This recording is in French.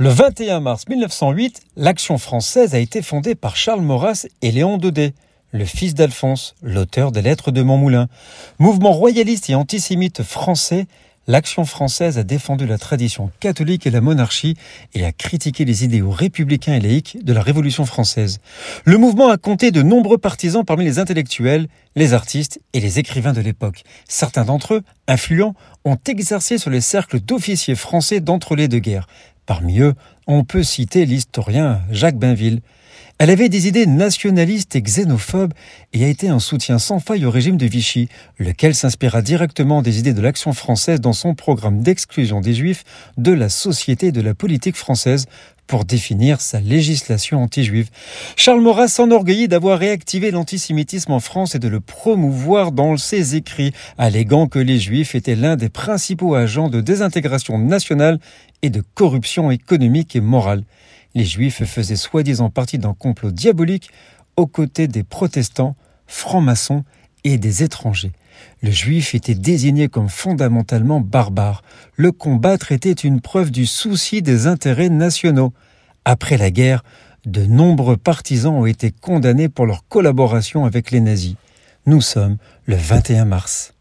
Le 21 mars 1908, l'Action française a été fondée par Charles Maurras et Léon Daudet, le fils d'Alphonse, l'auteur des Lettres de Montmoulin. Mouvement royaliste et antisémite français, l'Action française a défendu la tradition catholique et la monarchie et a critiqué les idéaux républicains et laïques de la Révolution française. Le mouvement a compté de nombreux partisans parmi les intellectuels, les artistes et les écrivains de l'époque. Certains d'entre eux, influents, ont exercé sur les cercles d'officiers français d'entre-les-deux-guerres. Parmi eux, on peut citer l'historien Jacques Bainville. Elle avait des idées nationalistes et xénophobes et a été un soutien sans faille au régime de Vichy, lequel s'inspira directement des idées de l'action française dans son programme d'exclusion des juifs de la société et de la politique française pour définir sa législation anti-juive. Charles Maurras s'enorgueillit d'avoir réactivé l'antisémitisme en France et de le promouvoir dans ses écrits, alléguant que les juifs étaient l'un des principaux agents de désintégration nationale et de corruption économique et morale. Les juifs faisaient soi-disant partie d'un complot diabolique aux côtés des protestants, francs-maçons et des étrangers. Le juif était désigné comme fondamentalement barbare. Le combattre était une preuve du souci des intérêts nationaux. Après la guerre, de nombreux partisans ont été condamnés pour leur collaboration avec les nazis. Nous sommes le 21 mars.